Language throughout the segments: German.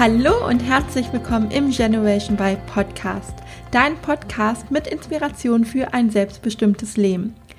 Hallo und herzlich willkommen im Generation by Podcast, dein Podcast mit Inspiration für ein selbstbestimmtes Leben.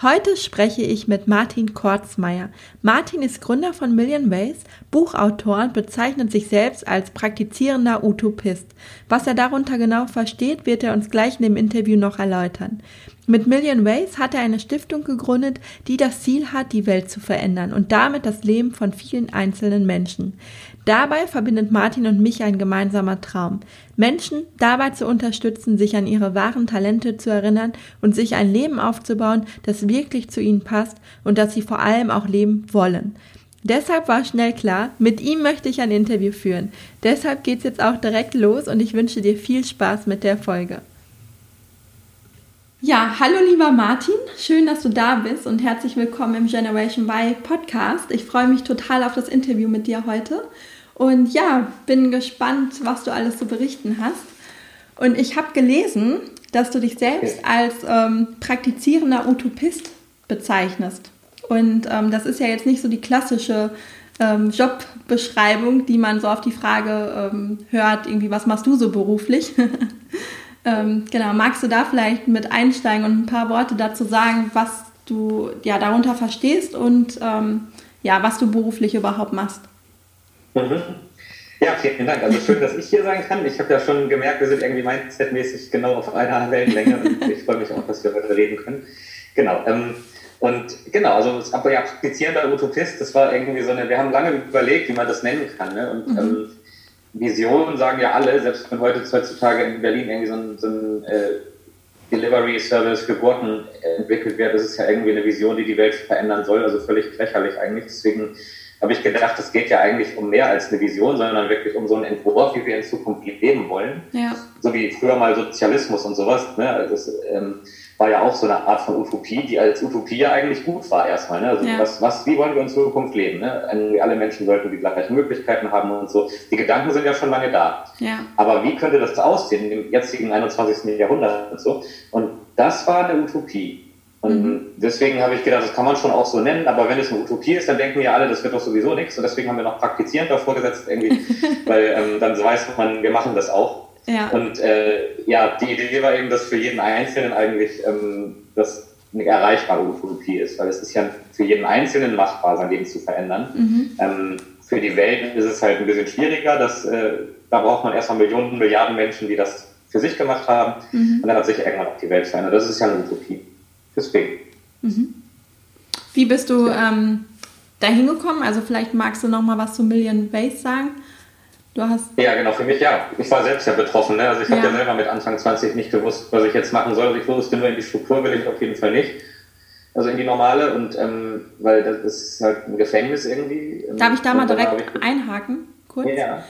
Heute spreche ich mit Martin Kortzmeier. Martin ist Gründer von Million Ways, Buchautor und bezeichnet sich selbst als praktizierender Utopist. Was er darunter genau versteht, wird er uns gleich in dem Interview noch erläutern. Mit Million Ways hat er eine Stiftung gegründet, die das Ziel hat, die Welt zu verändern und damit das Leben von vielen einzelnen Menschen. Dabei verbindet Martin und mich ein gemeinsamer Traum. Menschen dabei zu unterstützen, sich an ihre wahren Talente zu erinnern und sich ein Leben aufzubauen, das wirklich zu ihnen passt und das sie vor allem auch leben wollen. Deshalb war schnell klar, mit ihm möchte ich ein Interview führen. Deshalb geht's jetzt auch direkt los und ich wünsche dir viel Spaß mit der Folge. Ja, hallo lieber Martin, schön, dass du da bist und herzlich willkommen im Generation Y Podcast. Ich freue mich total auf das Interview mit dir heute und ja, bin gespannt, was du alles zu berichten hast. Und ich habe gelesen, dass du dich selbst als ähm, praktizierender Utopist bezeichnest. Und ähm, das ist ja jetzt nicht so die klassische ähm, Jobbeschreibung, die man so auf die Frage ähm, hört, irgendwie, was machst du so beruflich? Ähm, genau, magst du da vielleicht mit einsteigen und ein paar Worte dazu sagen, was du ja darunter verstehst und ähm, ja, was du beruflich überhaupt machst? Mhm. Ja, vielen Dank. Also schön, dass ich hier sein kann. Ich habe ja schon gemerkt, wir sind irgendwie mindsetmäßig genau auf einer Wellenlänge und ich freue mich auch, dass wir heute reden können. Genau. Ähm, und genau, also das ja, praktizierender Utopist, das war irgendwie so eine, wir haben lange überlegt, wie man das nennen kann. Ne? Und mhm. ähm, Visionen sagen ja alle, selbst wenn heute heutzutage in Berlin irgendwie so ein, so ein äh, Delivery Service für Gurken entwickelt wird, das ist ja irgendwie eine Vision, die die Welt verändern soll, also völlig lächerlich eigentlich. Deswegen habe ich gedacht, es geht ja eigentlich um mehr als eine Vision, sondern wirklich um so einen Entwurf, wie wir in Zukunft leben wollen. Ja. So wie früher mal Sozialismus und sowas. Ne? Also das ähm, war ja auch so eine Art von Utopie, die als Utopie ja eigentlich gut war erstmal. Ne? Also ja. was, was, wie wollen wir in Zukunft leben? Ne? Alle Menschen sollten die gleichen Möglichkeiten haben und so. Die Gedanken sind ja schon lange da. Ja. Aber wie könnte das aussehen im jetzigen 21. Jahrhundert und so? Und das war eine Utopie. Und mhm. deswegen habe ich gedacht, das kann man schon auch so nennen, aber wenn es eine Utopie ist, dann denken ja alle, das wird doch sowieso nichts. Und deswegen haben wir noch praktizierend davor gesetzt, irgendwie, weil ähm, dann weiß man, wir machen das auch. Ja. Und äh, ja, die Idee war eben, dass für jeden Einzelnen eigentlich ähm, das eine erreichbare Utopie ist, weil es ist ja für jeden Einzelnen machbar, sein Leben zu verändern. Mhm. Ähm, für die Welt ist es halt ein bisschen schwieriger. Dass, äh, da braucht man erstmal Millionen, Milliarden Menschen, die das für sich gemacht haben. Mhm. Und dann hat sich irgendwann auch die Welt verändert. Das ist ja eine Utopie. Deswegen. Mhm. Wie bist du ähm, dahin gekommen? Also vielleicht magst du noch mal was zu Million Ways sagen. Du hast ja, genau, für mich ja. Ich war selbst ja betroffen. Ne? Also ich ja. habe ja selber mit Anfang 20 nicht gewusst, was ich jetzt machen soll. Also ich wusste nur, in die Struktur will ich auf jeden Fall nicht. Also in die normale und ähm, weil das ist halt ein Gefängnis irgendwie. Darf ich da mal direkt ich... einhaken? Kurz? Ja.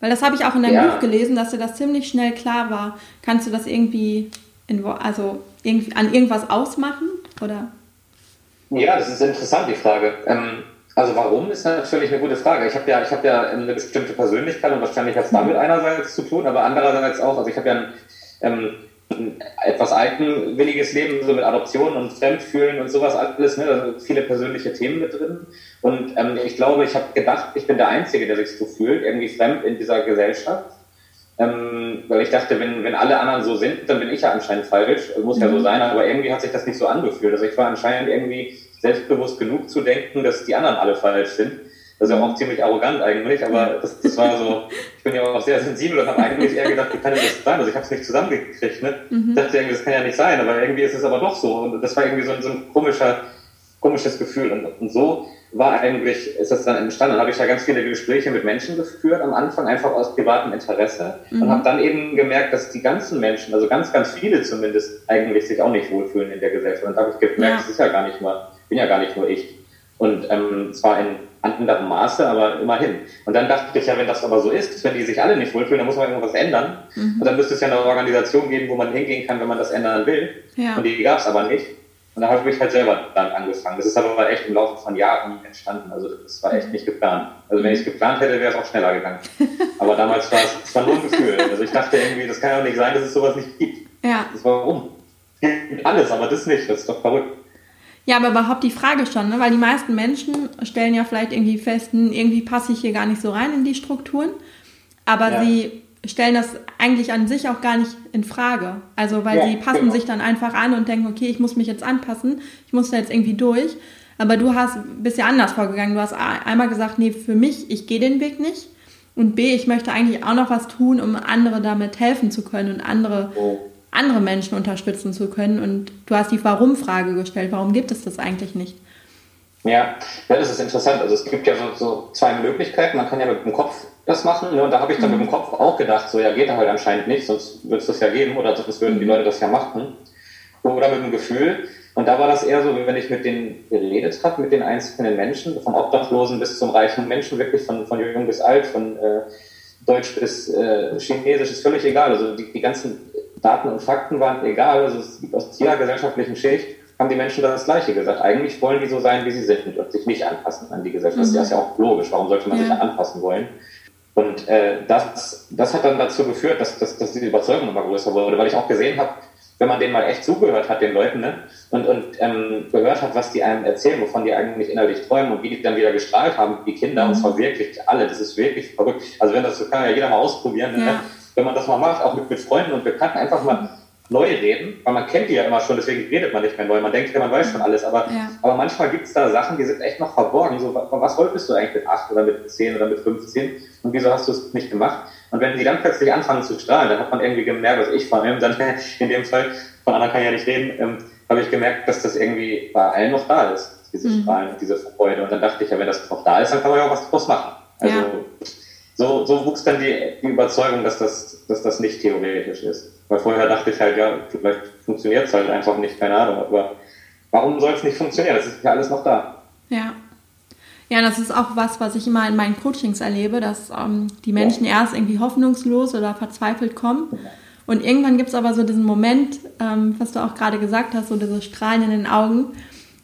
Weil das habe ich auch in deinem ja. Buch gelesen, dass dir das ziemlich schnell klar war. Kannst du das irgendwie in, also irgendwie an irgendwas ausmachen? Oder? Ja, das ist interessant, die Frage. Ähm, also warum ist natürlich eine gute Frage. Ich habe ja, ich habe ja eine bestimmte Persönlichkeit und wahrscheinlich hat es damit einerseits zu tun, aber andererseits auch, also ich habe ja ein, ähm, ein etwas eigenwilliges Leben, so mit Adoption und Fremdfühlen und sowas alles, ne? da sind viele persönliche Themen mit drin. Und ähm, ich glaube, ich habe gedacht, ich bin der Einzige, der sich so fühlt, irgendwie fremd in dieser Gesellschaft. Ähm, weil ich dachte, wenn, wenn alle anderen so sind, dann bin ich ja anscheinend falsch. Muss mhm. ja so mhm. sein, aber irgendwie hat sich das nicht so angefühlt. Also ich war anscheinend irgendwie selbstbewusst genug zu denken, dass die anderen alle falsch sind. Das ist ja auch ziemlich arrogant eigentlich, aber das, das war so, ich bin ja auch sehr sensibel und habe eigentlich eher gedacht, wie kann denn das sein? Also ich habe es nicht zusammengekriegt, ne? Mhm. dachte irgendwie, das kann ja nicht sein, aber irgendwie ist es aber doch so. Und das war irgendwie so, so ein komischer, komisches Gefühl. Und, und so war eigentlich, ist das dann entstanden. Dann habe ich ja ganz viele Gespräche mit Menschen geführt am Anfang, einfach aus privatem Interesse. Mhm. Und habe dann eben gemerkt, dass die ganzen Menschen, also ganz, ganz viele zumindest, eigentlich sich auch nicht wohlfühlen in der Gesellschaft. Und da habe ich gemerkt, ja. das ist ja gar nicht mal, bin ja gar nicht nur ich. Und ähm, zwar in anderem Maße, aber immerhin. Und dann dachte ich ja, wenn das aber so ist, wenn die sich alle nicht wohlfühlen, dann muss man irgendwas ändern. Mhm. Und dann müsste es ja eine Organisation geben, wo man hingehen kann, wenn man das ändern will. Ja. Und die gab es aber nicht. Und da habe ich halt selber dann angefangen. Das ist aber echt im Laufe von Jahren entstanden. Also das war echt nicht geplant. Also wenn ich es geplant hätte, wäre es auch schneller gegangen. Aber damals war es, es war nur ein Gefühl. Also ich dachte irgendwie, das kann ja auch nicht sein, dass es sowas nicht gibt. Ja. Das war warum? Alles, aber das nicht. Das ist doch verrückt. Ja, aber überhaupt die Frage schon, ne? weil die meisten Menschen stellen ja vielleicht irgendwie fest, hm, irgendwie passe ich hier gar nicht so rein in die Strukturen, aber ja. sie stellen das eigentlich an sich auch gar nicht in Frage. Also weil ja, sie passen genau. sich dann einfach an und denken, okay, ich muss mich jetzt anpassen, ich muss da jetzt irgendwie durch. Aber du hast bist ja anders vorgegangen. Du hast einmal gesagt, nee, für mich, ich gehe den Weg nicht. Und B, ich möchte eigentlich auch noch was tun, um andere damit helfen zu können und andere oh andere Menschen unterstützen zu können. Und du hast die Warum-Frage gestellt. Warum gibt es das eigentlich nicht? Ja, ja, das ist interessant. Also es gibt ja so, so zwei Möglichkeiten. Man kann ja mit dem Kopf das machen. Ne? Und da habe ich dann mhm. mit dem Kopf auch gedacht, so ja, geht da halt anscheinend nicht, sonst würde es das ja geben oder sonst würden die Leute das ja machen. Oder mit dem Gefühl. Und da war das eher so, wenn ich mit denen geredet habe, mit den einzelnen Menschen, vom Obdachlosen bis zum reichen Menschen, wirklich von, von jung bis alt, von äh, Deutsch bis äh, Chinesisch, ist völlig egal. Also die, die ganzen Daten und Fakten waren egal, also es gibt aus jeder gesellschaftlichen Schicht, haben die Menschen das Gleiche gesagt. Eigentlich wollen die so sein, wie sie sind und sich nicht anpassen an die Gesellschaft. Mhm. Das ist ja auch logisch. Warum sollte man ja. sich anpassen wollen? Und äh, das, das hat dann dazu geführt, dass, dass, dass diese Überzeugung immer größer wurde, weil ich auch gesehen habe, wenn man denen mal echt zugehört hat, den Leuten, ne, und, und ähm, gehört hat, was die einem erzählen, wovon die eigentlich innerlich träumen und wie die dann wieder gestrahlt haben, wie Kinder, mhm. und zwar wirklich alle, das ist wirklich verrückt. Also wenn das so kann ja jeder mal ausprobieren, ne? ja. ne? Wenn man das mal macht, auch mit, mit Freunden und Bekannten, einfach mal neu reden, weil man kennt die ja immer schon, deswegen redet man nicht mehr neu. Man denkt ja, man weiß schon alles, aber, ja. aber manchmal gibt es da Sachen, die sind echt noch verborgen. So, was wolltest du eigentlich mit 8 oder mit 10 oder mit 15 und wieso hast du es nicht gemacht? Und wenn die dann plötzlich anfangen zu strahlen, dann hat man irgendwie gemerkt, dass ich vor allem dann in dem Fall, von anderen kann ich ja nicht reden, ähm, habe ich gemerkt, dass das irgendwie bei allen noch da ist, diese mhm. Strahlen und diese Freude. Und dann dachte ich, ja, wenn das noch da ist, dann kann man ja auch was draus machen. Also ja so, so wuchs dann die, die Überzeugung, dass das, dass das nicht theoretisch ist. Weil vorher dachte ich halt, ja, vielleicht funktioniert es halt einfach nicht, keine Ahnung. Aber warum soll es nicht funktionieren? Das ist ja alles noch da. Ja. Ja, das ist auch was, was ich immer in meinen Coachings erlebe, dass ähm, die Menschen ja. erst irgendwie hoffnungslos oder verzweifelt kommen. Und irgendwann gibt es aber so diesen Moment, ähm, was du auch gerade gesagt hast, so diese Strahlen in den Augen,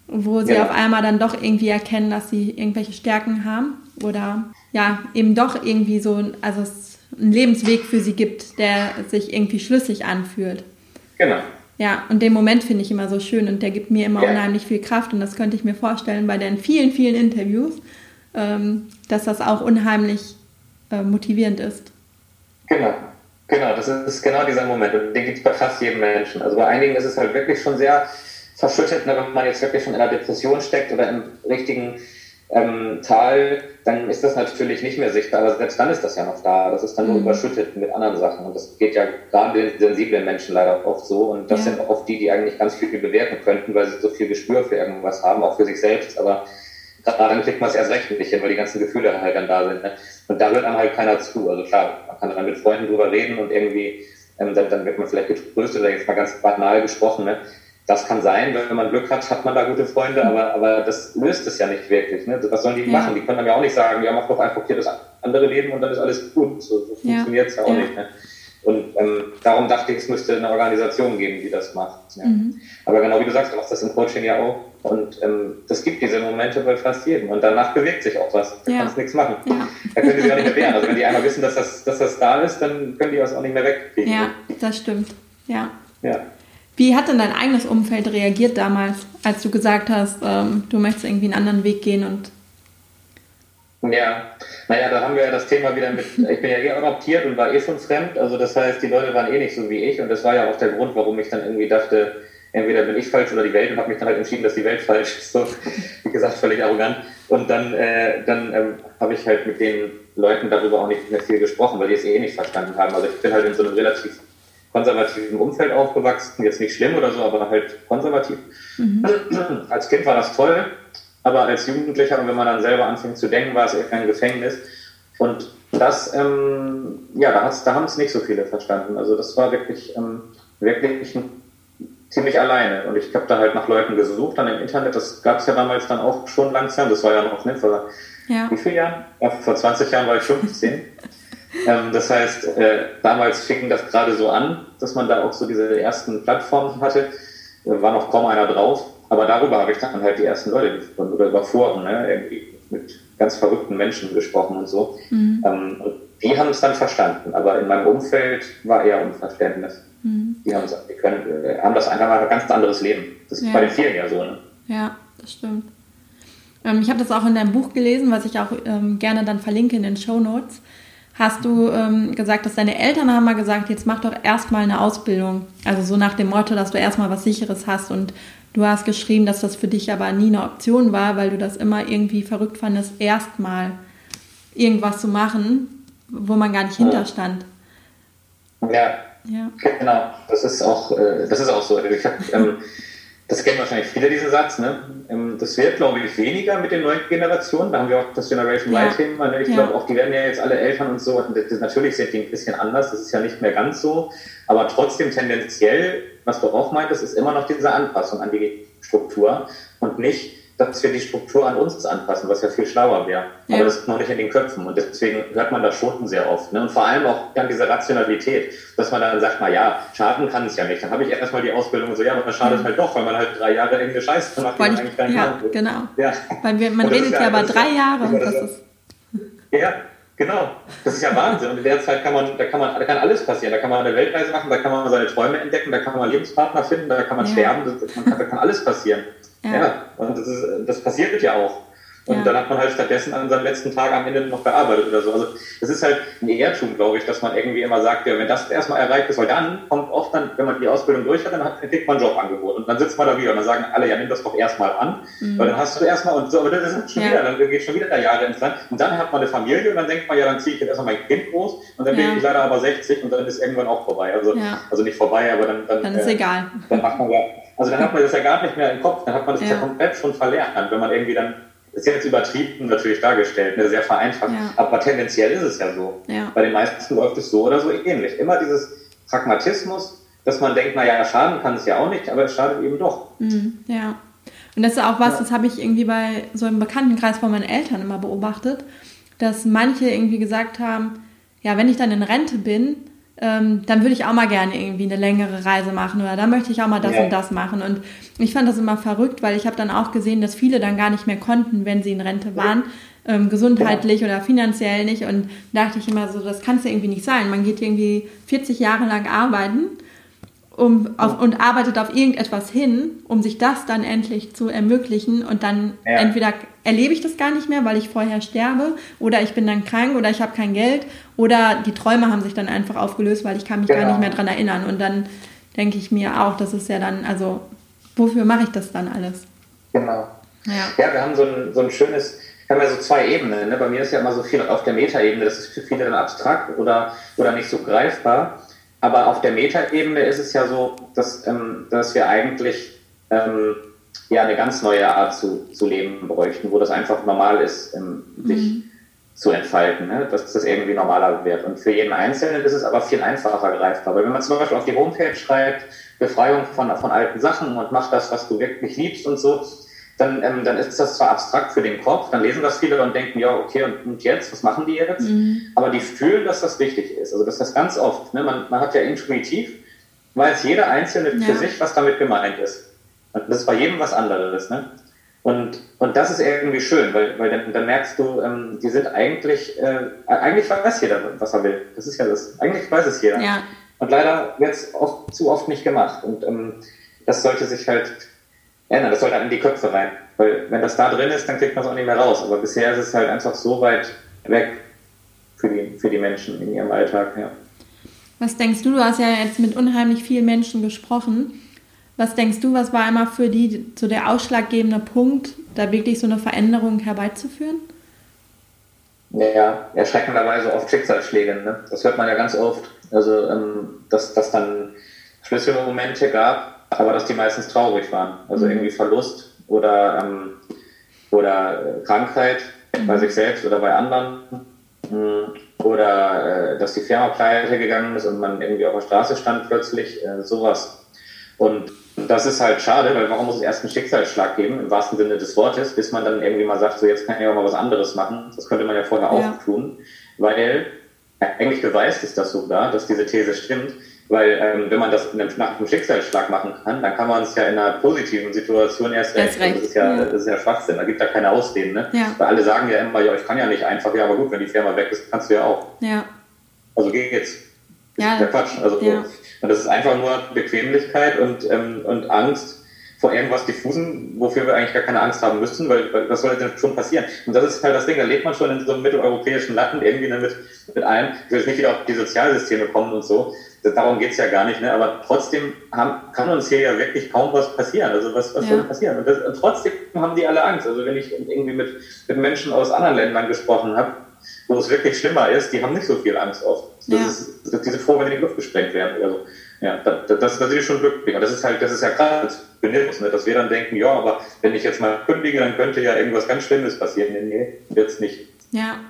wo sie ja. auf einmal dann doch irgendwie erkennen, dass sie irgendwelche Stärken haben oder ja, eben doch irgendwie so, also es einen Lebensweg für sie gibt, der sich irgendwie schlüssig anfühlt. Genau. Ja, und den Moment finde ich immer so schön und der gibt mir immer ja. unheimlich viel Kraft und das könnte ich mir vorstellen bei den vielen, vielen Interviews, ähm, dass das auch unheimlich äh, motivierend ist. Genau, genau, das ist genau dieser Moment und den gibt es bei fast jedem Menschen. Also bei einigen ist es halt wirklich schon sehr verschüttet, ne, wenn man jetzt wirklich schon in einer Depression steckt oder im richtigen ähm, Tal, dann ist das natürlich nicht mehr sichtbar, aber selbst dann ist das ja noch da. Das ist dann nur mhm. überschüttet mit anderen Sachen. Und das geht ja gerade den sensiblen Menschen leider oft so. Und das ja. sind oft die, die eigentlich ganz viel bewirken könnten, weil sie so viel Gespür für irgendwas haben, auch für sich selbst. Aber dann kriegt man es erst recht nicht hin, weil die ganzen Gefühle halt dann da sind. Ne? Und da hört einem halt keiner zu. Also klar, man kann dann mit Freunden drüber reden und irgendwie, ähm, dann, dann wird man vielleicht getröstet oder jetzt mal ganz banal gesprochen. Ne? Das kann sein, wenn man Glück hat, hat man da gute Freunde, aber, aber das löst es ja nicht wirklich. Ne? Was sollen die ja. machen? Die können dann ja auch nicht sagen, ja, mach doch einfach hier das andere Leben und dann ist alles gut. So, so funktioniert es ja. ja auch nicht. Ne? Und ähm, darum dachte ich, es müsste eine Organisation geben, die das macht. Ja. Mhm. Aber genau wie du sagst, du machst das im Coaching ja auch. Und ähm, das gibt diese Momente bei fast jedem. Und danach bewegt sich auch was. Da ja. kannst nichts machen. Ja. Da können die sich auch nicht mehr wehren. Also wenn die einmal wissen, dass das, dass das da ist, dann können die das auch nicht mehr wegkriegen. Ja, das stimmt. Ja. Ja. Wie hat denn dein eigenes Umfeld reagiert damals, als du gesagt hast, ähm, du möchtest irgendwie einen anderen Weg gehen und ja, naja, da haben wir ja das Thema wieder mit, ich bin ja eh adoptiert und war eh schon fremd, also das heißt, die Leute waren eh nicht so wie ich und das war ja auch der Grund, warum ich dann irgendwie dachte, entweder bin ich falsch oder die Welt und habe mich dann halt entschieden, dass die Welt falsch ist, so, wie gesagt, völlig arrogant. Und dann, äh, dann ähm, habe ich halt mit den Leuten darüber auch nicht mehr viel gesprochen, weil die es eh nicht verstanden haben, also ich bin halt in so einem relativ konservativen Umfeld aufgewachsen. Jetzt nicht schlimm oder so, aber halt konservativ. Mhm. Als Kind war das toll, aber als Jugendlicher und wenn man dann selber anfängt zu denken, war es eher ein Gefängnis. Und das, ähm, ja, da, da haben es nicht so viele verstanden. Also das war wirklich, ähm, wirklich ziemlich alleine. Und ich habe da halt nach Leuten gesucht, dann im Internet, das gab es ja damals dann auch schon langsam, das war ja noch nicht, vor ja. wie vielen Jahren? Ja, vor 20 Jahren war ich 15. ähm, das heißt, äh, damals fing das gerade so an, dass man da auch so diese ersten Plattformen hatte. Da war noch kaum einer drauf. Aber darüber habe ich dann halt die ersten Leute gefunden oder über Foren, ne, irgendwie mit ganz verrückten Menschen gesprochen und so. Mhm. Ähm, die haben es dann verstanden, aber in meinem Umfeld war eher Unverständnis. Mhm. Die, haben, die können, äh, haben das einfach mal ein ganz anderes Leben. Das ist ja. bei den vielen ja so. Ne? Ja, das stimmt. Ähm, ich habe das auch in deinem Buch gelesen, was ich auch ähm, gerne dann verlinke in den Show Notes. Hast du ähm, gesagt, dass deine Eltern haben mal gesagt, jetzt mach doch erstmal eine Ausbildung. Also so nach dem Motto, dass du erstmal was Sicheres hast. Und du hast geschrieben, dass das für dich aber nie eine Option war, weil du das immer irgendwie verrückt fandest, erstmal irgendwas zu machen, wo man gar nicht hinterstand. Ja, ja. genau. Das ist auch, äh, das ist auch so. Ich hab, ähm, das kennen wahrscheinlich viele, diesen Satz. Ne? Ähm, das wird, glaube ich, weniger mit den neuen Generationen. Da haben wir auch das Generation Y-Thema. Ne? Ich ja. glaube auch, die werden ja jetzt alle Eltern und so. Und das, natürlich sind die ein bisschen anders. Das ist ja nicht mehr ganz so. Aber trotzdem tendenziell, was du auch meintest, ist immer noch diese Anpassung an die Struktur und nicht dass wir die Struktur an uns anpassen, was ja viel schlauer wäre. Ja. Aber das ist noch nicht in den Köpfen und deswegen hört man das schon sehr oft. Ne? Und vor allem auch dann diese Rationalität, dass man dann sagt, mal ja, schaden kann es ja nicht. Dann habe ich erstmal die Ausbildung und so, ja, aber das schadet mhm. halt doch, weil man halt drei Jahre irgendeine Scheiße macht, die man eigentlich nicht Ja, genau. Ja. Weil wir, man redet ja über drei Jahre. Und das ist ja, genau. Das ist ja Wahnsinn. Und in der Zeit kann man, da kann man, da kann alles passieren. Da kann man eine Weltreise machen, da kann man seine Träume entdecken, da kann man Lebenspartner finden, da kann man ja. sterben, man kann, da kann alles passieren. Ja, ja und das, ist, das passiert ja auch. Und ja. dann hat man halt stattdessen an seinem letzten Tag am Ende noch gearbeitet oder so. Also das ist halt ein Irrtum, glaube ich, dass man irgendwie immer sagt, ja, wenn das erstmal erreicht ist, weil dann kommt oft dann, wenn man die Ausbildung durch hat, dann hat, kriegt man ein Jobangebot. Und dann sitzt man da wieder und dann sagen alle, ja, nimm das doch erstmal an, mhm. weil dann hast du erstmal und so, aber das ist schon ja. wieder, dann geht schon wieder da Jahre ins Land. Und dann hat man eine Familie und dann denkt man, ja, dann ziehe ich jetzt erstmal mein Kind groß und dann ja. bin ich leider aber 60 und dann ist irgendwann auch vorbei. Also, also nicht vorbei, aber dann, dann, dann ist äh, egal. Dann macht man ja also dann hat man das ja gar nicht mehr im Kopf, dann hat man das ja, komplett schon verlernt, wenn man irgendwie dann, ist jetzt übertrieben natürlich dargestellt, ne, sehr vereinfacht, ja. aber tendenziell ist es ja so. Ja. Bei den meisten läuft es so oder so ähnlich. Immer dieses Pragmatismus, dass man denkt, naja, schaden kann es ja auch nicht, aber es schadet eben doch. Mhm, ja. Und das ist auch was, das habe ich irgendwie bei so einem Bekanntenkreis von meinen Eltern immer beobachtet, dass manche irgendwie gesagt haben, ja, wenn ich dann in Rente bin, ähm, dann würde ich auch mal gerne irgendwie eine längere Reise machen oder dann möchte ich auch mal das ja. und das machen. Und ich fand das immer verrückt, weil ich habe dann auch gesehen, dass viele dann gar nicht mehr konnten, wenn sie in Rente waren. Ähm, gesundheitlich oder finanziell nicht und dachte ich immer so, das kann es ja irgendwie nicht sein. Man geht irgendwie 40 Jahre lang arbeiten um auf, und arbeitet auf irgendetwas hin, um sich das dann endlich zu ermöglichen und dann ja. entweder erlebe ich das gar nicht mehr, weil ich vorher sterbe oder ich bin dann krank oder ich habe kein Geld oder die Träume haben sich dann einfach aufgelöst, weil ich kann mich genau. gar nicht mehr dran erinnern und dann denke ich mir auch, das ist ja dann, also wofür mache ich das dann alles? Genau. Ja, ja wir haben so ein, so ein schönes, wir haben ja so zwei Ebenen. Ne? Bei mir ist ja immer so viel auf der Metaebene, das ist für viele dann abstrakt oder, oder nicht so greifbar. Aber auf der Metaebene ist es ja so, dass, ähm, dass wir eigentlich ähm, ja eine ganz neue Art zu, zu leben bräuchten, wo das einfach normal ist, ähm, sich mhm. zu entfalten, ne? dass das irgendwie normaler wird. Und für jeden Einzelnen ist es aber viel einfacher greifbar. Weil wenn man zum Beispiel auf die Homepage schreibt, Befreiung von, von alten Sachen und mach das, was du wirklich liebst und so, dann, ähm, dann ist das zwar abstrakt für den Kopf, dann lesen das viele und denken, ja, okay, und, und jetzt, was machen die jetzt? Mhm. Aber die fühlen, dass das wichtig ist. Also das ist das ganz oft. Ne? Man, man hat ja intuitiv, weiß jeder Einzelne ja. für sich, was damit gemeint ist. Und das ist bei jedem was anderes. Ne? Und, und das ist irgendwie schön, weil, weil dann, dann merkst du, ähm, die sind eigentlich, äh, eigentlich weiß jeder, was er will. Das ist ja das. Eigentlich weiß es jeder. Ja. Und leider wird es oft, zu oft nicht gemacht. Und ähm, das sollte sich halt ändern. Das sollte halt in die Köpfe rein. Weil wenn das da drin ist, dann kriegt man es auch nicht mehr raus. Aber bisher ist es halt einfach so weit weg für die, für die Menschen in ihrem Alltag. Ja. Was denkst du? Du hast ja jetzt mit unheimlich vielen Menschen gesprochen. Was denkst du, was war einmal für die so der ausschlaggebende Punkt, da wirklich so eine Veränderung herbeizuführen? Ja, erschreckenderweise oft Schicksalsschläge. Ne? Das hört man ja ganz oft. Also, ähm, dass, dass dann Schlüsselmomente gab, aber dass die meistens traurig waren. Also mhm. irgendwie Verlust oder, ähm, oder äh, Krankheit mhm. bei sich selbst oder bei anderen. Mhm. Oder äh, dass die Firma pleite gegangen ist und man irgendwie auf der Straße stand plötzlich, äh, sowas. Und das ist halt schade, weil warum muss es erst einen Schicksalsschlag geben, im wahrsten Sinne des Wortes, bis man dann irgendwie mal sagt, so jetzt kann ich ja mal was anderes machen. Das könnte man ja vorher auch tun, weil eigentlich beweist es das sogar, dass diese These stimmt, weil ähm, wenn man das nach einem Schicksalsschlag machen kann, dann kann man es ja in einer positiven Situation erst recht. recht. Das, ist ja, ja. das ist ja Schwachsinn, da gibt da keine Ausreden. Ne? Ja. Weil alle sagen ja immer, ja, ich kann ja nicht einfach, ja, aber gut, wenn die Firma weg ist, kannst du ja auch. Ja. Also geht's. Das ja. ist ja Quatsch. Also, ja. Und das ist einfach nur Bequemlichkeit und, ähm, und Angst vor irgendwas diffusen, wofür wir eigentlich gar keine Angst haben müssen, weil, weil was soll denn schon passieren? Und das ist halt das Ding, da lebt man schon in so einem mitteleuropäischen Land irgendwie mit, mit allem. Ich will jetzt nicht wieder auf die Sozialsysteme kommen und so, darum geht's ja gar nicht, ne? aber trotzdem haben, kann uns hier ja wirklich kaum was passieren. Also was, was ja. soll passieren? Und, das, und, trotzdem haben die alle Angst. Also wenn ich irgendwie mit, mit Menschen aus anderen Ländern gesprochen habe, wo es wirklich schlimmer ist, die haben nicht so viel Angst oft. Das ja. ist, die sind froh, wenn die in die Luft gesprengt werden. Also, ja, das, das, ist schon glücklich. Und das ist halt, das ist ja krass, ne? dass wir dann denken, ja, aber wenn ich jetzt mal kündige, dann könnte ja irgendwas ganz Schlimmes passieren. Nee, nee, wird's nicht. Ja,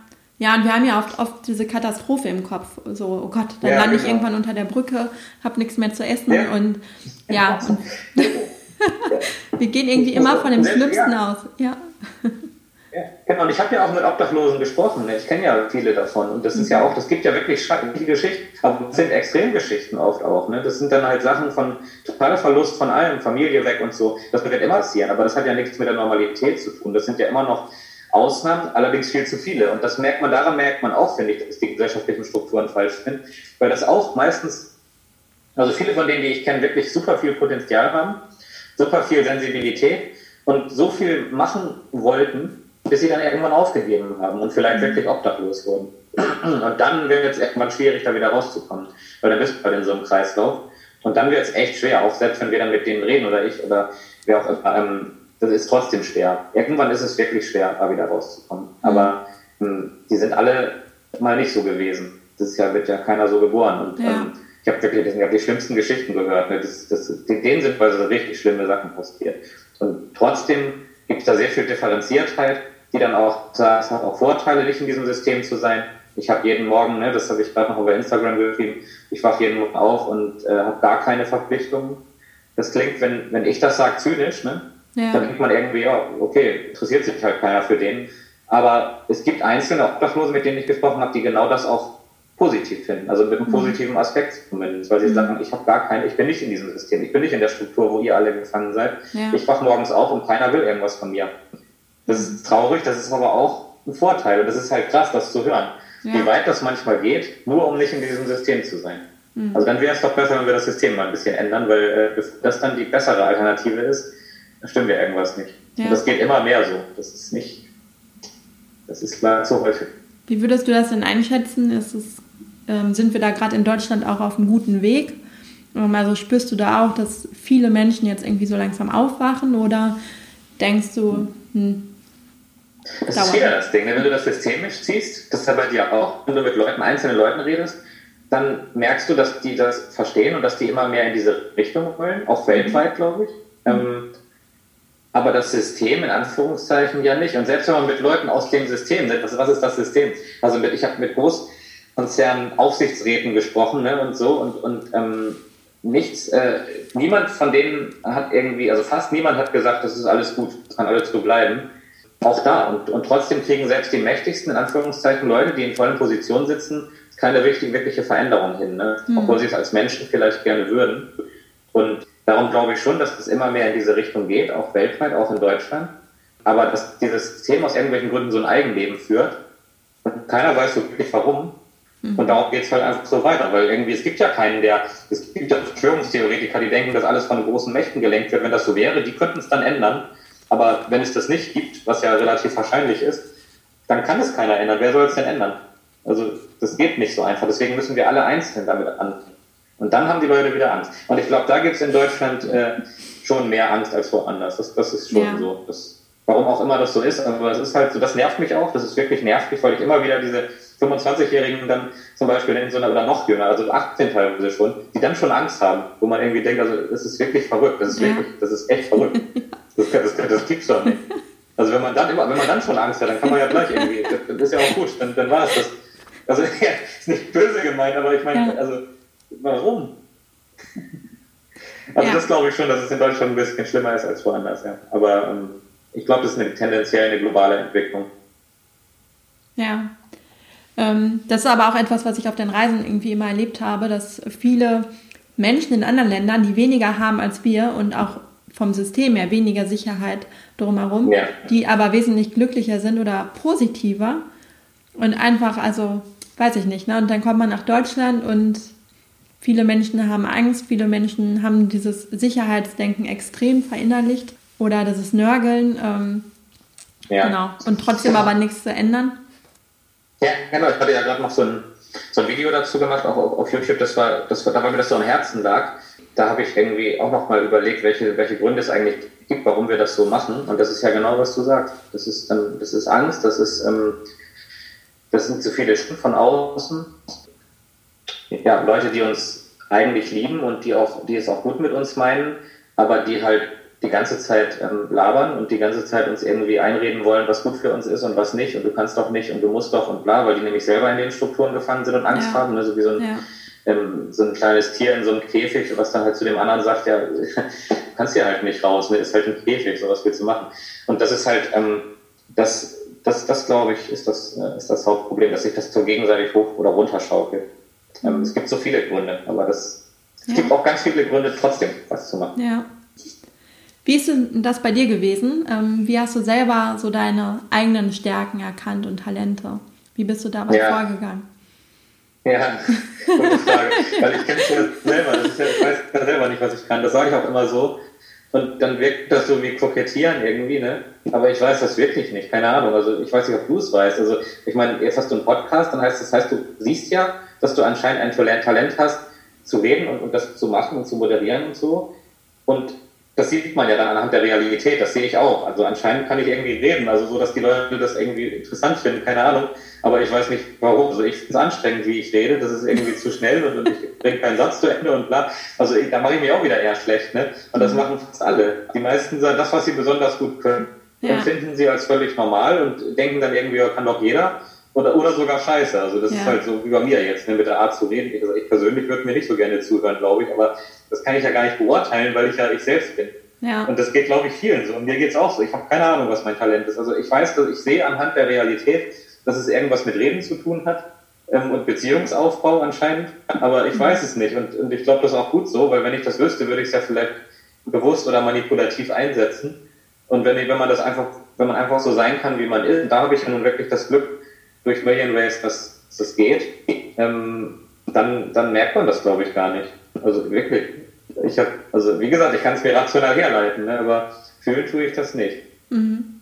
ja, und wir haben ja oft, oft diese Katastrophe im Kopf. So, oh Gott, dann ja, lande genau. ich irgendwann unter der Brücke, habe nichts mehr zu essen ja. und ja. Und wir gehen irgendwie immer von dem Schlimmsten aus. Ja. Ja, genau. Und ich habe ja auch mit Obdachlosen gesprochen. Ne? Ich kenne ja viele davon. Und das ist ja mhm. auch, das gibt ja wirklich schreckliche Geschichten. Aber das sind Extremgeschichten oft auch. Ne? Das sind dann halt Sachen von totaler Verlust von allem, Familie weg und so. Das wird immer passieren. Aber das hat ja nichts mit der Normalität zu tun. Das sind ja immer noch Ausnahmen, allerdings viel zu viele. Und das merkt man, daran merkt man auch, finde ich, dass die gesellschaftlichen Strukturen falsch sind, weil das auch meistens, also viele von denen, die ich kenne, wirklich super viel Potenzial haben, super viel Sensibilität und so viel machen wollten, bis sie dann irgendwann aufgegeben haben und vielleicht mhm. wirklich obdachlos wurden. Und dann wird es irgendwann schwierig, da wieder rauszukommen, weil dann bist du halt in so einem Kreislauf. Und dann wird es echt schwer, auch selbst wenn wir dann mit denen reden oder ich oder wer auch immer, ähm, das ist trotzdem schwer. Irgendwann ist es wirklich schwer, da wieder rauszukommen. Mhm. Aber ähm, die sind alle mal nicht so gewesen. Das Jahr wird ja keiner so geboren. Und ja. ähm, ich habe wirklich sind ja die schlimmsten Geschichten gehört. Ne? Das, das, denen sind also richtig schlimme Sachen passiert. Und trotzdem gibt es da sehr viel Differenziertheit, die dann auch sagt, es hat auch Vorteile, nicht in diesem System zu sein. Ich habe jeden Morgen, ne, das habe ich gerade noch über Instagram geschrieben, ich wache jeden Morgen auf und äh, habe gar keine Verpflichtungen. Das klingt, wenn, wenn ich das sage, zynisch, ne? Ja. Dann denkt man irgendwie, ja, okay, interessiert sich halt keiner für den. Aber es gibt einzelne Obdachlose, mit denen ich gesprochen habe, die genau das auch positiv finden, also mit einem mhm. positiven Aspekt zumindest, weil sie mhm. sagen, ich habe gar keinen, ich bin nicht in diesem System, ich bin nicht in der Struktur, wo ihr alle gefangen seid. Ja. Ich wach morgens auf und keiner will irgendwas von mir. Das ist traurig, das ist aber auch ein Vorteil und das ist halt krass, das zu hören. Ja. Wie weit das manchmal geht, nur um nicht in diesem System zu sein. Mhm. Also dann wäre es doch besser, wenn wir das System mal ein bisschen ändern, weil äh, das dann die bessere Alternative ist, da stimmen wir irgendwas nicht. Ja. Und das geht immer mehr so. Das ist nicht, das ist klar zu häufig. Wie würdest du das denn einschätzen? Ist es, ähm, sind wir da gerade in Deutschland auch auf einem guten Weg? Ähm, also spürst du da auch, dass viele Menschen jetzt irgendwie so langsam aufwachen oder denkst du, hm, das ist wieder das Ding. Wenn du das systemisch ziehst, das ist ja bei dir auch, wenn du mit Leuten, einzelnen Leuten redest, dann merkst du, dass die das verstehen und dass die immer mehr in diese Richtung wollen, auch weltweit, glaube ich. Mhm. Aber das System in Anführungszeichen ja nicht. Und selbst wenn man mit Leuten aus dem System, was, was ist das System? Also mit, ich habe mit Großkonzernen, Aufsichtsräten gesprochen ne, und so und, und ähm, nichts, äh, niemand von denen hat irgendwie, also fast niemand hat gesagt, das ist alles gut, das kann alles so bleiben. Auch da. Und, und trotzdem kriegen selbst die mächtigsten, in Anführungszeichen, Leute, die in vollen Positionen sitzen, keine wirklich, wirkliche Veränderung hin, ne? Mhm. obwohl sie es als Menschen vielleicht gerne würden. Und Darum glaube ich schon, dass es immer mehr in diese Richtung geht, auch weltweit, auch in Deutschland. Aber dass dieses System aus irgendwelchen Gründen so ein Eigenleben führt und keiner weiß so wirklich warum. Mhm. Und darum geht es halt einfach so weiter, weil irgendwie es gibt ja keinen, der, es gibt ja Verschwörungstheoretiker, die denken, dass alles von großen Mächten gelenkt wird. Wenn das so wäre, die könnten es dann ändern. Aber wenn es das nicht gibt, was ja relativ wahrscheinlich ist, dann kann es keiner ändern. Wer soll es denn ändern? Also das geht nicht so einfach. Deswegen müssen wir alle einzeln damit anfangen. Und dann haben die Leute wieder Angst. Und ich glaube, da gibt es in Deutschland äh, schon mehr Angst als woanders. Das, das ist schon ja. so. Das, warum auch immer das so ist, aber es ist halt so, das nervt mich auch, das ist wirklich nervig, weil ich immer wieder diese 25-Jährigen dann zum Beispiel in so einer, oder noch jünger, also 18 teilweise schon, die dann schon Angst haben, wo man irgendwie denkt, also das ist wirklich verrückt, das ist ja. wirklich, das ist echt verrückt. Das, das, das, das gibt's doch nicht. Also wenn man dann immer, wenn man dann schon Angst hat, dann kann man ja gleich irgendwie, das ist ja auch gut, dann, dann war es das. Also ja, ist nicht böse gemeint, aber ich meine, also warum? Also ja. das glaube ich schon, dass es in Deutschland ein bisschen schlimmer ist als woanders, ja. Aber ähm, ich glaube, das ist eine tendenziell eine globale Entwicklung. Ja. Ähm, das ist aber auch etwas, was ich auf den Reisen irgendwie immer erlebt habe, dass viele Menschen in anderen Ländern, die weniger haben als wir und auch vom System her weniger Sicherheit drumherum, ja. die aber wesentlich glücklicher sind oder positiver und einfach, also weiß ich nicht, ne? Und dann kommt man nach Deutschland und viele Menschen haben Angst, viele Menschen haben dieses Sicherheitsdenken extrem verinnerlicht oder das ist Nörgeln. Ähm, ja. Genau. Und trotzdem aber nichts zu ändern. Ja, genau. Ich hatte ja gerade noch so ein, so ein Video dazu gemacht, auch auf, auf YouTube. Das war, das war, da war mir das so am Herzen lag. Da habe ich irgendwie auch noch mal überlegt, welche, welche Gründe es eigentlich gibt, warum wir das so machen. Und das ist ja genau, was du sagst. Das ist, ähm, das ist Angst, das ist, ähm, das sind zu viele Stimmen von außen. Ja, Leute, die uns eigentlich lieben und die auch, die es auch gut mit uns meinen, aber die halt die ganze Zeit ähm, labern und die ganze Zeit uns irgendwie einreden wollen, was gut für uns ist und was nicht und du kannst doch nicht und du musst doch und bla, weil die nämlich selber in den Strukturen gefangen sind und Angst ja. haben, ne? so wie so ein, ja. ähm, so ein kleines Tier in so einem Käfig, was dann halt zu dem anderen sagt, ja, du kannst hier halt nicht raus, ne? ist halt ein Käfig, so was willst du machen. Und das ist halt, ähm, das, das, das glaube ich, ist das, äh, ist das Hauptproblem, dass sich das so gegenseitig hoch oder runter schaukelt. Ähm, es gibt so viele Gründe, aber das, es ja. gibt auch ganz viele Gründe, trotzdem was zu machen. Ja. Wie ist denn das bei dir gewesen? Ähm, wie hast du selber so deine eigenen Stärken erkannt und Talente? Wie bist du dabei ja. vorgegangen? Ja, gute Frage. Weil ich kenne es ja selber. Ja, ich weiß ja selber nicht, was ich kann. Das sage ich auch immer so. Und dann wirkt das so wie kokettieren irgendwie, ne? Aber ich weiß das wirklich nicht. Keine Ahnung. Also ich weiß nicht, ob du es weißt. Also ich meine, jetzt hast du einen Podcast, dann heißt das heißt, du siehst ja, dass du anscheinend ein Talent hast, zu reden und, und das zu machen und zu moderieren und so. Und das sieht man ja dann anhand der Realität, das sehe ich auch. Also anscheinend kann ich irgendwie reden, also so, dass die Leute das irgendwie interessant finden, keine Ahnung. Aber ich weiß nicht warum. Also ich finde es anstrengend, wie ich rede, das ist irgendwie zu schnell und, ich bringe keinen Satz zu Ende und bla. Also ich, da mache ich mich auch wieder eher schlecht, ne? Und das mhm. machen fast alle. Die meisten sagen, das, was sie besonders gut können, ja. empfinden sie als völlig normal und denken dann irgendwie, kann doch jeder. Oder, oder sogar scheiße. Also das ja. ist halt so wie bei mir jetzt, ne, mit der Art zu reden. Also ich persönlich würde mir nicht so gerne zuhören, glaube ich, aber das kann ich ja gar nicht beurteilen, weil ich ja ich selbst bin. Ja. Und das geht, glaube ich, vielen so. Und mir geht es auch so. Ich habe keine Ahnung, was mein Talent ist. Also ich weiß, dass ich sehe anhand der Realität, dass es irgendwas mit Reden zu tun hat ähm, und Beziehungsaufbau anscheinend. Aber ich mhm. weiß es nicht. Und, und ich glaube, das ist auch gut so, weil wenn ich das wüsste, würde ich es ja vielleicht bewusst oder manipulativ einsetzen. Und wenn, wenn man das einfach, wenn man einfach so sein kann, wie man ist, da habe ich ja nun wirklich das Glück durch Million Ways, dass, das geht, ähm, dann, dann merkt man das, glaube ich, gar nicht. Also wirklich. Ich habe, also wie gesagt, ich kann es mir rational herleiten, ne, aber fühlen tue ich das nicht. Mhm.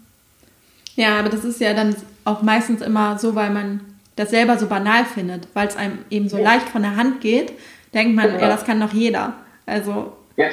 Ja, aber das ist ja dann auch meistens immer so, weil man das selber so banal findet, weil es einem eben so ja. leicht von der Hand geht, denkt man, genau. ja, das kann doch jeder. Also. Ja,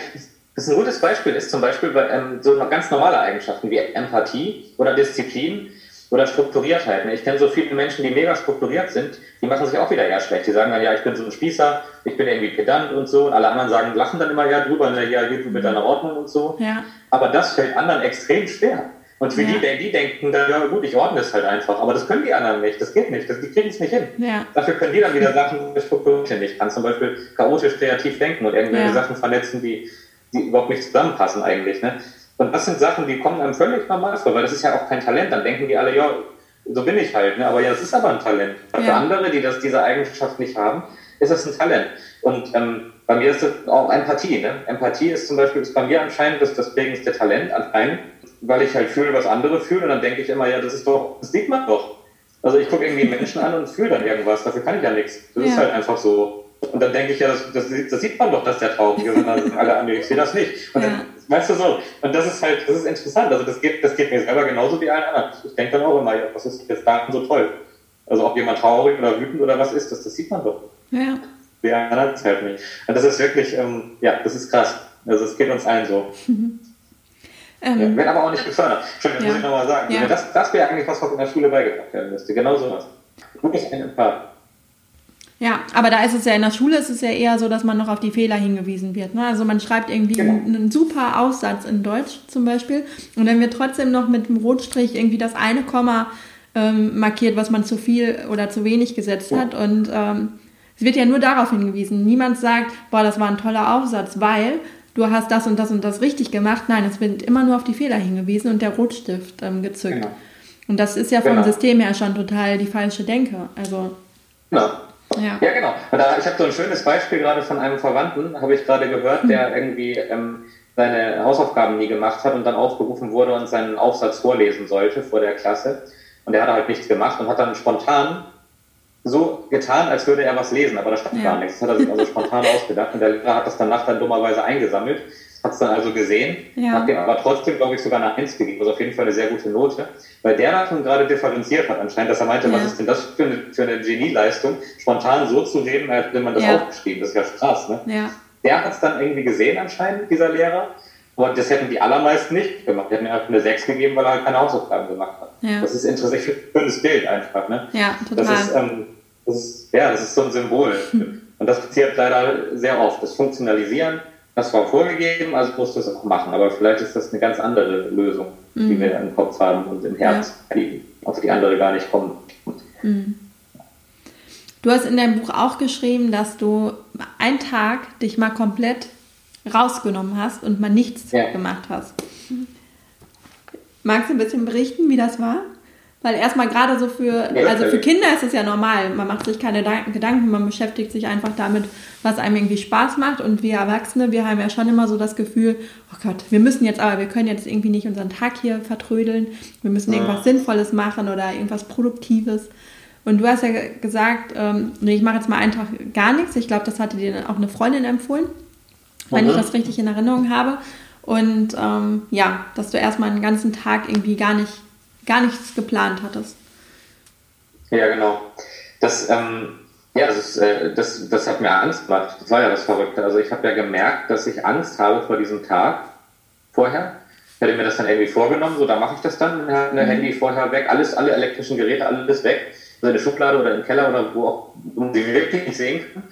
das ist ein gutes Beispiel, ist zum Beispiel bei, ähm, so ganz normale Eigenschaften wie Empathie oder Disziplin oder Strukturiertheit. Ne? Ich kenne so viele Menschen, die mega strukturiert sind, die machen sich auch wieder eher schlecht. Die sagen dann, ja, ich bin so ein Spießer, ich bin irgendwie pedant und so. Und alle anderen sagen, lachen dann immer ja drüber, ne, ja, geht du mit deiner Ordnung und so. Ja. Aber das fällt anderen extrem schwer. Und für ja. die, die denken dann, ja gut, ich ordne es halt einfach. Aber das können die anderen nicht, das geht nicht, das, die kriegen es nicht hin. Ja. Dafür können die dann wieder Sachen strukturieren. Ich kann zum Beispiel chaotisch kreativ denken und irgendwelche ja. Sachen vernetzen, die, die überhaupt nicht zusammenpassen eigentlich. Ne? Und das sind Sachen, die kommen einem völlig normal vor, weil das ist ja auch kein Talent. Dann denken die alle, ja, so bin ich halt. Ne? Aber ja, das ist aber ein Talent. Ja. Für andere, die das, diese Eigenschaft nicht haben, ist das ein Talent. Und ähm, bei mir ist das auch Empathie. Ne? Empathie ist zum Beispiel ist bei mir anscheinend das, das prägendste Talent anscheinend, weil ich halt fühle, was andere fühlen. Und dann denke ich immer, ja, das ist doch, das sieht man doch. Also ich gucke irgendwie Menschen an und fühle dann irgendwas. Dafür kann ich ja nichts. Das ja. ist halt einfach so. Und dann denke ich ja, das, das, das, sieht man doch, dass der traurig ist. Und dann alle anderen, ich sehe das nicht. Und dann Weißt du so? Und das ist halt, das ist interessant. Also das geht, das geht mir selber genauso wie allen anderen. Ich denke dann auch immer, ja, was ist jetzt daran so toll? Also ob jemand traurig oder wütend oder was ist, das, das sieht man doch. Ja. Die anderen es halt nicht. Und das ist wirklich, ähm, ja, das ist krass. Also es geht uns allen so. Mhm. Ähm, ja, wird aber auch nicht gefördert. Entschuldigung, ja. muss ich nochmal sagen. Ja. Das, das wäre eigentlich was, was in der Schule beigebracht werden müsste. Genau so was. Gutes Empath. Ja, aber da ist es ja in der Schule ist es ja eher so, dass man noch auf die Fehler hingewiesen wird. Ne? Also man schreibt irgendwie genau. einen, super Aussatz in Deutsch zum Beispiel und dann wird trotzdem noch mit dem Rotstrich irgendwie das eine Komma ähm, markiert, was man zu viel oder zu wenig gesetzt ja. hat und ähm, es wird ja nur darauf hingewiesen. Niemand sagt, boah, das war ein toller Aufsatz, weil du hast das und das und das richtig gemacht. Nein, es wird immer nur auf die Fehler hingewiesen und der Rotstift ähm, gezückt. Genau. Und das ist ja vom genau. System her schon total die falsche Denke. Also. Genau. Ja. ja, genau. Da, ich habe so ein schönes Beispiel gerade von einem Verwandten, habe ich gerade gehört, der irgendwie ähm, seine Hausaufgaben nie gemacht hat und dann aufgerufen wurde und seinen Aufsatz vorlesen sollte vor der Klasse. Und er hat halt nichts gemacht und hat dann spontan so getan, als würde er was lesen, aber da stand ja. gar nichts. Das hat er sich also spontan ausgedacht und der Lehrer hat das dann nachts dann dummerweise eingesammelt, hat es dann also gesehen, ja. hat dem aber trotzdem, glaube ich, sogar eine Eins gegeben, also auf jeden Fall eine sehr gute Note, weil der da schon gerade differenziert hat anscheinend, dass er meinte, ja. was ist denn das für eine, für eine Genieleistung, spontan so zu reden, als wenn man das aufgeschrieben, das ist ja krass, ne? Ja. Der hat es dann irgendwie gesehen anscheinend, dieser Lehrer, und das hätten die allermeisten nicht gemacht. Die hätten einfach eine 6 gegeben, weil er halt keine Hausaufgaben gemacht hat. Ja. Das ist interessant, ein schönes Bild einfach. Ne? Ja, total. Das ist, ähm, das ist, ja, das ist so ein Symbol. Hm. Und das passiert leider sehr oft. Das Funktionalisieren, das war vorgegeben, also musst du es auch machen. Aber vielleicht ist das eine ganz andere Lösung, mhm. die wir im Kopf haben und im Herz, ja. die auf die andere gar nicht kommen. Mhm. Du hast in deinem Buch auch geschrieben, dass du einen Tag dich mal komplett rausgenommen hast und mal nichts ja. gemacht hast. Magst du ein bisschen berichten, wie das war? Weil erstmal gerade so für, also für Kinder ist es ja normal. Man macht sich keine Gedanken, man beschäftigt sich einfach damit, was einem irgendwie Spaß macht. Und wir Erwachsene, wir haben ja schon immer so das Gefühl, oh Gott, wir müssen jetzt aber, wir können jetzt irgendwie nicht unseren Tag hier vertrödeln. Wir müssen irgendwas Sinnvolles machen oder irgendwas Produktives. Und du hast ja gesagt, ähm, nee, ich mache jetzt mal einen Tag gar nichts. Ich glaube, das hatte dir auch eine Freundin empfohlen wenn ich das richtig in Erinnerung habe. Und ähm, ja, dass du erstmal einen ganzen Tag irgendwie gar nicht, gar nichts geplant hattest. Ja, genau. Das, ähm, ja, das, ist, äh, das, das hat mir Angst gemacht. Das war ja das Verrückte. Also ich habe ja gemerkt, dass ich Angst habe vor diesem Tag vorher. Ich hatte mir das dann irgendwie vorgenommen, so da mache ich das dann, ein mhm. Handy vorher weg, alles, alle elektrischen Geräte, alles weg, so in der Schublade oder im Keller oder wo auch, wo sie wirklich nicht sehen kann.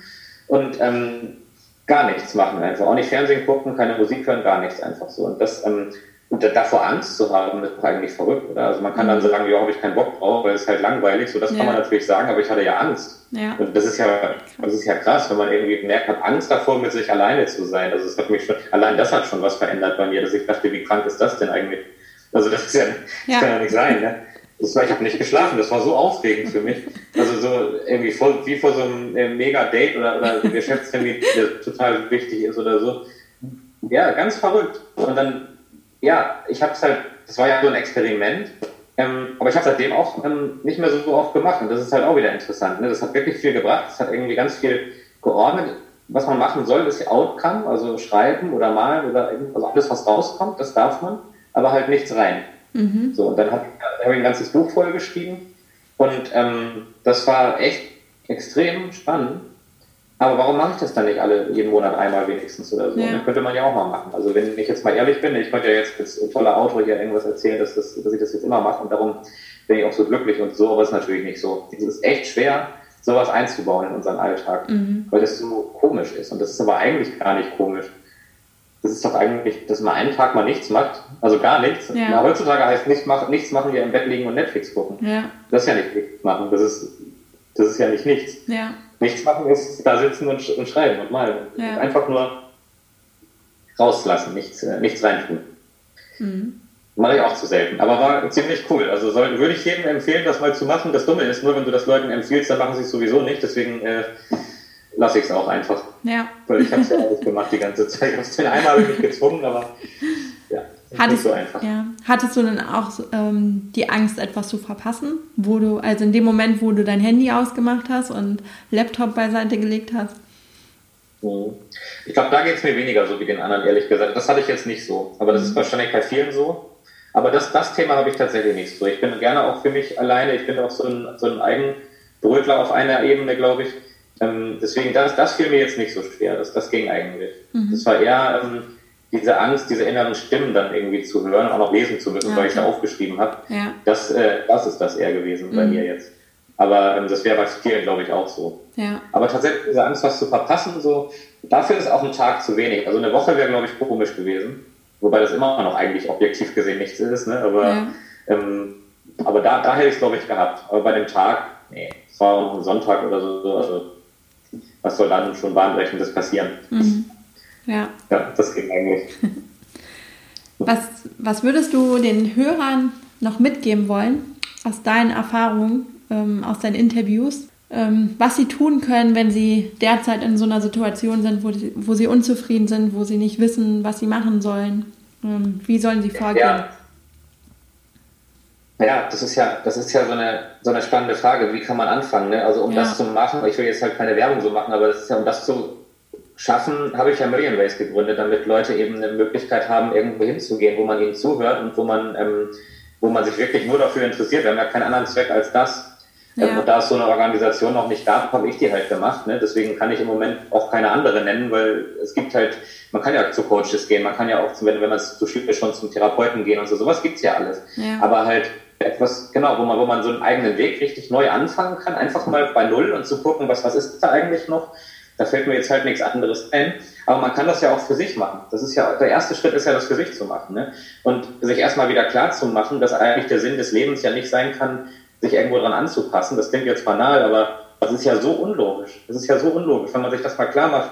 Und ähm, gar nichts machen einfach. Auch nicht Fernsehen gucken, keine Musik hören, gar nichts einfach so. Und das, ähm, und davor Angst zu haben, ist eigentlich verrückt, oder? Also man kann dann mhm. sagen, ja, habe ich keinen Bock drauf, weil es halt langweilig, so das ja. kann man natürlich sagen, aber ich hatte ja Angst. Ja. Und das ist ja, das ist ja krass, wenn man irgendwie gemerkt hat, Angst davor, mit sich alleine zu sein. Also es hat mich schon, allein das hat schon was verändert bei mir, dass ich dachte, wie krank ist das denn eigentlich? Also das ist ja, das ja. kann ja nicht sein, ne? Das war, ich habe nicht geschlafen, das war so aufregend für mich. Also so irgendwie voll, wie vor so einem äh, Mega-Date oder, oder Geschäftstermin, der total wichtig ist oder so. Ja, ganz verrückt. Und dann, ja, ich habe es halt, das war ja so ein Experiment, ähm, aber ich habe seitdem auch ähm, nicht mehr so oft gemacht und das ist halt auch wieder interessant. Ne? Das hat wirklich viel gebracht, das hat irgendwie ganz viel geordnet. Was man machen soll, ist Outcome, also schreiben oder malen oder also alles, was rauskommt, das darf man, aber halt nichts rein. Mhm. So, und dann habe hab ich ein ganzes Buch vollgeschrieben und ähm, das war echt extrem spannend. Aber warum mache ich das dann nicht alle jeden Monat einmal wenigstens oder so? Ja. Das könnte man ja auch mal machen. Also wenn ich jetzt mal ehrlich bin, ich könnte ja jetzt als toller Autor hier irgendwas erzählen, dass, das, dass ich das jetzt immer mache und darum bin ich auch so glücklich und so, aber es ist natürlich nicht so. Es ist echt schwer, sowas einzubauen in unseren Alltag, mhm. weil das so komisch ist. Und das ist aber eigentlich gar nicht komisch das ist doch eigentlich, dass man einen Tag mal nichts macht, also gar nichts. Ja. Na, heutzutage heißt nichts machen, nichts machen, ja im Bett liegen und Netflix gucken. Ja. Das ist ja nicht nichts machen, das ist, das ist ja nicht nichts. Ja. Nichts machen ist da sitzen und, und schreiben und malen. Ja. Einfach nur rauslassen, nichts, äh, nichts reintun. Mhm. Mache ich auch zu selten, aber war ziemlich cool. Also soll, würde ich jedem empfehlen, das mal zu machen. Das Dumme ist nur, wenn du das Leuten empfiehlst, dann machen sie es sowieso nicht. Deswegen äh, lasse ich es auch einfach. Ja. Weil ich habe es ja auch gemacht die ganze Zeit. Ich habe einmal mich gezwungen, aber. Hattest, so ja. Hattest du denn auch ähm, die Angst, etwas zu verpassen? Wo du, also in dem Moment, wo du dein Handy ausgemacht hast und Laptop beiseite gelegt hast? Mhm. Ich glaube, da geht es mir weniger so wie den anderen, ehrlich gesagt. Das hatte ich jetzt nicht so. Aber das ist mhm. wahrscheinlich bei vielen so. Aber das, das Thema habe ich tatsächlich nicht so. Ich bin gerne auch für mich alleine. Ich bin auch so ein, so ein Eigenbrötler auf einer Ebene, glaube ich. Ähm, deswegen, das, das fiel mir jetzt nicht so schwer. Das, das ging eigentlich. Mhm. Das war eher ähm, diese Angst, diese inneren Stimmen dann irgendwie zu hören, auch noch lesen zu müssen, ja, weil ich da aufgeschrieben habe. Ja. Das, äh, das ist das eher gewesen mhm. bei mir jetzt. Aber ähm, das wäre bei vielen, glaube ich, auch so. Ja. Aber tatsächlich diese Angst, was zu verpassen, so, dafür ist auch ein Tag zu wenig. Also eine Woche wäre, glaube ich, komisch gewesen. Wobei das immer noch eigentlich objektiv gesehen nichts ist, ne? Aber, ja. ähm, aber da, da hätte ich es, glaube ich, gehabt. Aber bei dem Tag, nee, es war auch ein Sonntag oder so, also was soll dann schon Bahnbrechendes passieren? Mhm. Ja. Ja, das ging eigentlich. Was, was würdest du den Hörern noch mitgeben wollen aus deinen Erfahrungen, ähm, aus deinen Interviews, ähm, was sie tun können, wenn sie derzeit in so einer Situation sind, wo, die, wo sie unzufrieden sind, wo sie nicht wissen, was sie machen sollen? Ähm, wie sollen sie vorgehen? Ja. Ja, das ist ja, das ist ja so eine, so eine spannende Frage. Wie kann man anfangen? Ne? Also um ja. das zu machen, ich will jetzt halt keine Werbung so machen, aber das ist ja, um das zu schaffen, habe ich ja Million Ways gegründet, damit Leute eben eine Möglichkeit haben, irgendwo hinzugehen, wo man ihnen zuhört und wo man, ähm, wo man sich wirklich nur dafür interessiert. Wir haben ja keinen anderen Zweck als das. Ja. Ähm, und da es so eine Organisation noch nicht gab, habe ich die halt gemacht. Ne? Deswegen kann ich im Moment auch keine andere nennen, weil es gibt halt, man kann ja zu Coaches gehen, man kann ja auch, wenn, wenn man zu ist, schon zum Therapeuten gehen und so, sowas gibt's ja alles. Ja. Aber halt etwas, genau, wo man, wo man so einen eigenen Weg richtig neu anfangen kann, einfach mal bei Null und zu gucken, was, was ist da eigentlich noch da fällt mir jetzt halt nichts anderes ein. Aber man kann das ja auch für sich machen. Das ist ja, der erste Schritt ist ja, das für sich zu machen. Ne? Und sich erstmal wieder klar zu machen, dass eigentlich der Sinn des Lebens ja nicht sein kann, sich irgendwo dran anzupassen. Das klingt jetzt banal, aber das ist ja so unlogisch. Das ist ja so unlogisch, wenn man sich das mal klar macht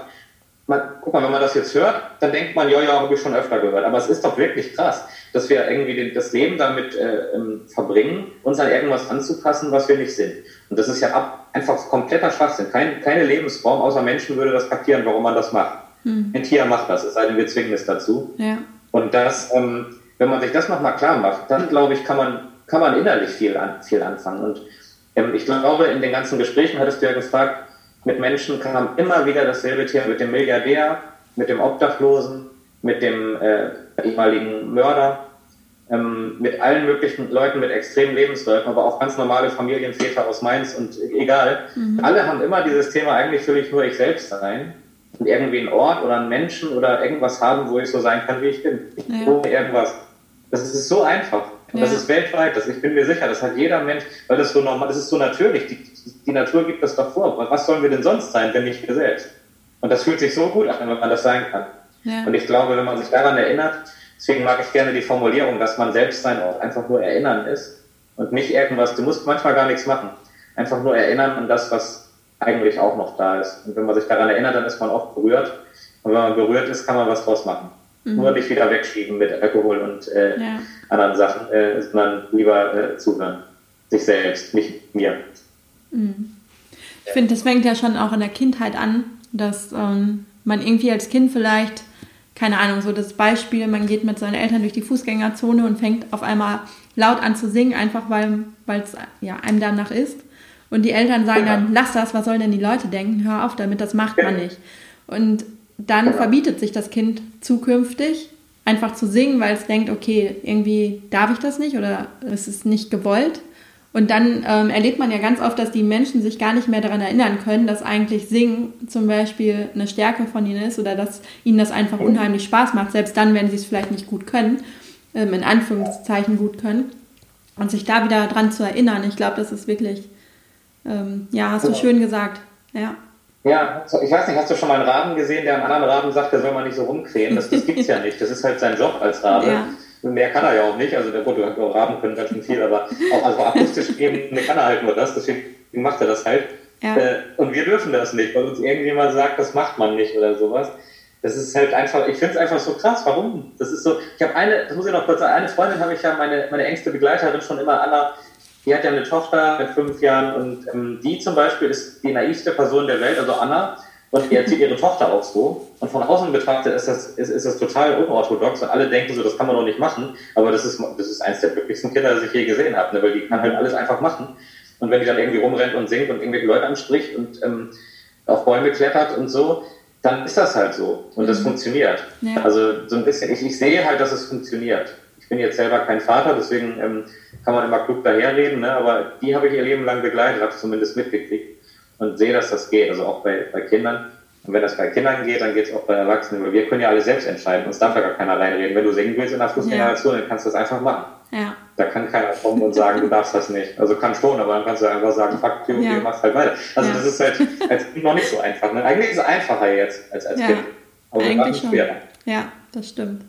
man, guck mal, wenn man das jetzt hört, dann denkt man, ja, ja, habe ich schon öfter gehört. Aber es ist doch wirklich krass, dass wir irgendwie den, das Leben damit äh, ähm, verbringen, uns an irgendwas anzupassen, was wir nicht sind. Und das ist ja ab, einfach kompletter Schwachsinn. Kein, keine Lebensform außer Menschen würde das kapieren, warum man das macht. Hm. Ein Tier macht das, es sei denn, wir zwingen es dazu. Ja. Und das, ähm, wenn man sich das nochmal klar macht, dann glaube ich, kann man, kann man innerlich viel, an, viel anfangen. Und ähm, ich glaube, in den ganzen Gesprächen hattest du ja gefragt, mit Menschen kam immer wieder dasselbe Thema mit dem Milliardär, mit dem Obdachlosen, mit dem äh, ehemaligen Mörder, ähm, mit allen möglichen Leuten mit extremen Lebensläufen, aber auch ganz normale Familienväter aus Mainz und egal. Mhm. Alle haben immer dieses Thema, eigentlich will ich nur ich selbst sein und irgendwie einen Ort oder einen Menschen oder irgendwas haben, wo ich so sein kann, wie ich bin. Ja. Ohne irgendwas. Das ist so einfach. Ja. das ist weltweit, das, ich bin mir sicher, das hat jeder Mensch, weil das so normal, das ist so natürlich. Die, die Natur gibt das doch vor. Was sollen wir denn sonst sein, wenn nicht wir selbst? Und das fühlt sich so gut an, wenn man das sein kann. Ja. Und ich glaube, wenn man sich daran erinnert, deswegen mag ich gerne die Formulierung, dass man selbst sein Ort einfach nur erinnern ist und nicht irgendwas, du musst manchmal gar nichts machen. Einfach nur erinnern an das, was eigentlich auch noch da ist. Und wenn man sich daran erinnert, dann ist man oft berührt. Und wenn man berührt ist, kann man was draus machen. Mhm. Nur nicht wieder wegschieben mit Alkohol und äh, ja. anderen Sachen, äh, sondern lieber äh, zuhören. Sich selbst, nicht mir. Mhm. Ich finde, das fängt ja schon auch in der Kindheit an, dass ähm, man irgendwie als Kind vielleicht, keine Ahnung, so das Beispiel, man geht mit seinen Eltern durch die Fußgängerzone und fängt auf einmal laut an zu singen, einfach weil es ja, einem danach ist. Und die Eltern sagen ja. dann, lass das, was sollen denn die Leute denken? Hör auf damit, das macht man nicht. Und dann ja. verbietet sich das Kind zukünftig einfach zu singen, weil es denkt, okay, irgendwie darf ich das nicht oder es ist nicht gewollt. Und dann ähm, erlebt man ja ganz oft, dass die Menschen sich gar nicht mehr daran erinnern können, dass eigentlich Singen zum Beispiel eine Stärke von ihnen ist oder dass ihnen das einfach unheimlich Spaß macht, selbst dann, wenn sie es vielleicht nicht gut können, ähm, in Anführungszeichen gut können. Und sich da wieder dran zu erinnern, ich glaube, das ist wirklich, ähm, ja, hast du schön gesagt. Ja. Ja, ich weiß nicht, hast du schon mal einen Raben gesehen, der einem anderen Raben sagt, der soll man nicht so rumkrähen? Das, das gibt's ja nicht. Das ist halt sein Job als Rabe. Ja. Mehr kann er ja auch nicht. Also der Foto Raben können ganz schön viel, aber auch also akustisch eben kann er halt nur das. Deswegen macht er das halt. Ja. Äh, und wir dürfen das nicht, weil uns irgendjemand sagt, das macht man nicht oder sowas. Das ist halt einfach, ich finde es einfach so krass. Warum? Das ist so, ich habe eine, das muss ich noch kurz sagen, eine Freundin habe ich ja, meine, meine engste Begleiterin schon immer, Anna, die hat ja eine Tochter mit fünf Jahren und ähm, die zum Beispiel ist die naivste Person der Welt, also Anna, und die erzieht ihre Tochter auch so. Und von außen betrachtet ist das, ist, ist das total unorthodox und alle denken so, das kann man doch nicht machen. Aber das ist, das ist eins der glücklichsten Kinder, das ich je gesehen habe, ne? weil die kann halt alles einfach machen. Und wenn die dann irgendwie rumrennt und singt und irgendwelche Leute anspricht und ähm, auf Bäume klettert und so, dann ist das halt so. Und das mhm. funktioniert. Ja. Also so ein bisschen, ich, ich sehe halt, dass es funktioniert. Ich bin jetzt selber kein Vater, deswegen ähm, kann man immer klug daherreden, ne? aber die habe ich ihr Leben lang begleitet, habe zumindest mitgekriegt und sehe, dass das geht. Also auch bei, bei Kindern. Und wenn das bei Kindern geht, dann geht es auch bei Erwachsenen. Weil wir können ja alle selbst entscheiden. Uns darf ja gar keiner reinreden. Wenn du singen willst in der Fußgängerzone, ja. dann kannst du das einfach machen. Ja. Da kann keiner kommen und sagen, du darfst das nicht. Also kann schon, aber dann kannst du einfach sagen, fuck you, ja. du machst halt weiter. Also ja. das ist halt als Kind noch nicht so einfach. Ne? Eigentlich ist es einfacher jetzt als als ja. Kind. Aber Eigentlich schon. Schwerer. Ja, das stimmt.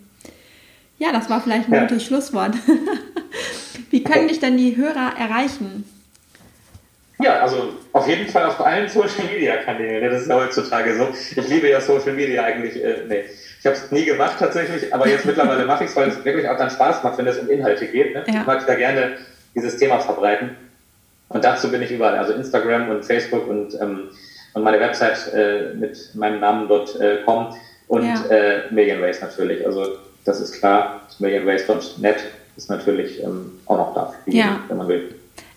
Ja, das war vielleicht ein gutes Schlusswort. Wie können dich denn die Hörer erreichen? Ja, also Auf jeden Fall auf allen Social Media Kanälen. Das ist ja heutzutage so. Ich liebe ja Social Media eigentlich. Äh, nee. Ich habe es nie gemacht tatsächlich, aber jetzt mittlerweile mache ich es, weil es wirklich auch dann Spaß macht, wenn es um Inhalte geht. Ne? Ja. Ich mag da gerne dieses Thema verbreiten. Und dazu bin ich überall. Also Instagram und Facebook und, ähm, und meine Website äh, mit meinem Namen dort äh, kommen. Und ja. äh, Million Ways natürlich. Also das ist klar. Millionways.net ist natürlich ähm, auch noch da, ja. wenn man will.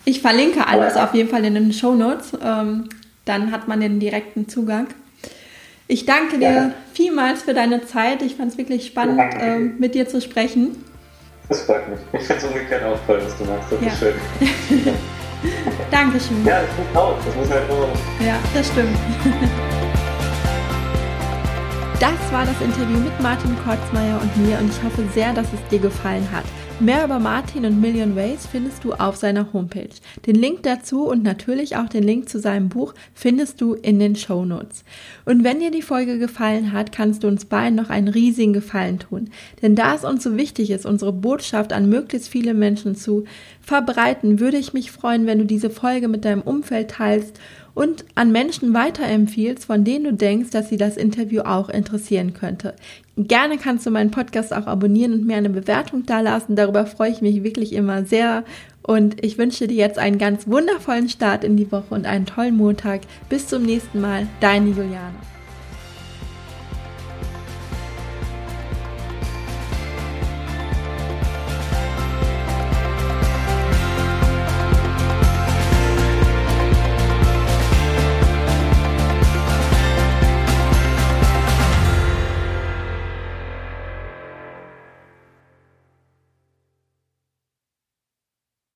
Ich verlinke alles auf jeden Fall in den Show Notes. Ähm, dann hat man den direkten Zugang. Ich danke dir ja. vielmals für deine Zeit. Ich fand es wirklich spannend, ja, ähm, mit dir zu sprechen. Das freut mich. Ich finde es umgekehrt auch toll, was du machst. Das ja. ist schön. Dankeschön. Ja, das muss auch. Das muss halt nur. Ja, das stimmt. Das war das Interview mit Martin Kotzmeier und mir und ich hoffe sehr, dass es dir gefallen hat. Mehr über Martin und Million Ways findest du auf seiner Homepage. Den Link dazu und natürlich auch den Link zu seinem Buch findest du in den Show Notes. Und wenn dir die Folge gefallen hat, kannst du uns beiden noch einen riesigen Gefallen tun. Denn da es uns so wichtig ist, unsere Botschaft an möglichst viele Menschen zu verbreiten, würde ich mich freuen, wenn du diese Folge mit deinem Umfeld teilst und an Menschen weiterempfiehlst, von denen du denkst, dass sie das Interview auch interessieren könnte. Gerne kannst du meinen Podcast auch abonnieren und mir eine Bewertung dalassen. Darüber freue ich mich wirklich immer sehr. Und ich wünsche dir jetzt einen ganz wundervollen Start in die Woche und einen tollen Montag. Bis zum nächsten Mal, deine Juliane.